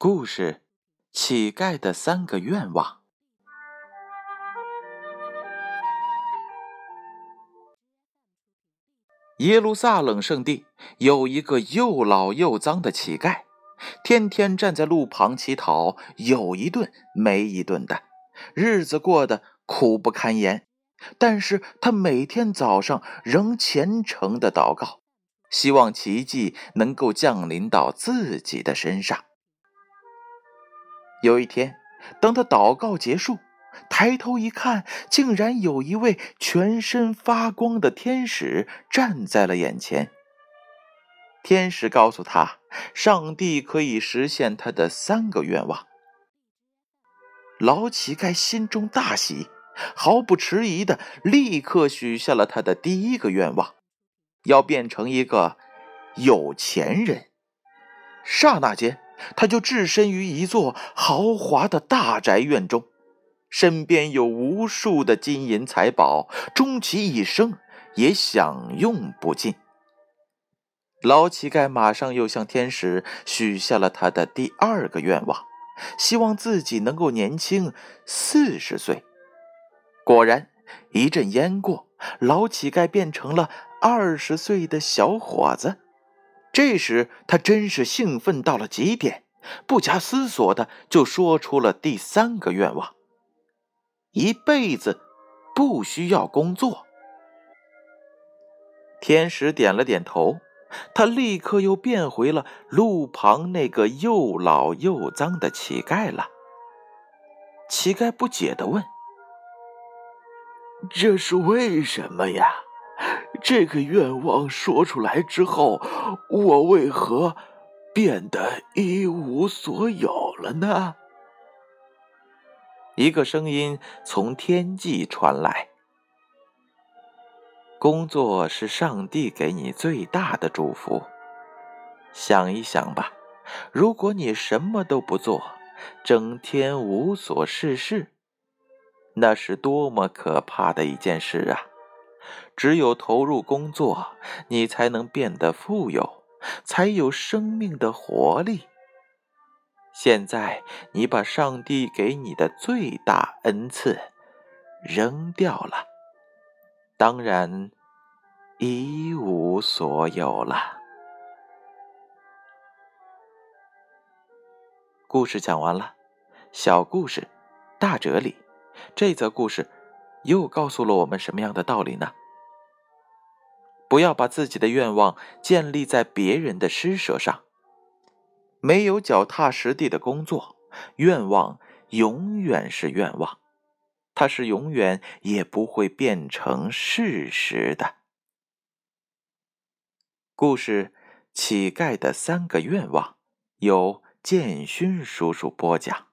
故事：乞丐的三个愿望。耶路撒冷圣地有一个又老又脏的乞丐，天天站在路旁乞讨，有一顿没一顿的，日子过得苦不堪言。但是他每天早上仍虔诚的祷告，希望奇迹能够降临到自己的身上。有一天，当他祷告结束，抬头一看，竟然有一位全身发光的天使站在了眼前。天使告诉他，上帝可以实现他的三个愿望。老乞丐心中大喜，毫不迟疑的立刻许下了他的第一个愿望，要变成一个有钱人。刹那间。他就置身于一座豪华的大宅院中，身边有无数的金银财宝，终其一生也享用不尽。老乞丐马上又向天使许下了他的第二个愿望，希望自己能够年轻四十岁。果然，一阵烟过，老乞丐变成了二十岁的小伙子。这时，他真是兴奋到了极点，不假思索的就说出了第三个愿望：一辈子不需要工作。天使点了点头，他立刻又变回了路旁那个又老又脏的乞丐了。乞丐不解的问：“这是为什么呀？”这个愿望说出来之后，我为何变得一无所有了呢？一个声音从天际传来：“工作是上帝给你最大的祝福。想一想吧，如果你什么都不做，整天无所事事，那是多么可怕的一件事啊！”只有投入工作，你才能变得富有，才有生命的活力。现在，你把上帝给你的最大恩赐扔掉了，当然一无所有了。故事讲完了，小故事，大哲理。这则故事。又告诉了我们什么样的道理呢？不要把自己的愿望建立在别人的施舍上。没有脚踏实地的工作，愿望永远是愿望，它是永远也不会变成事实的。故事《乞丐的三个愿望》由建勋叔叔播讲。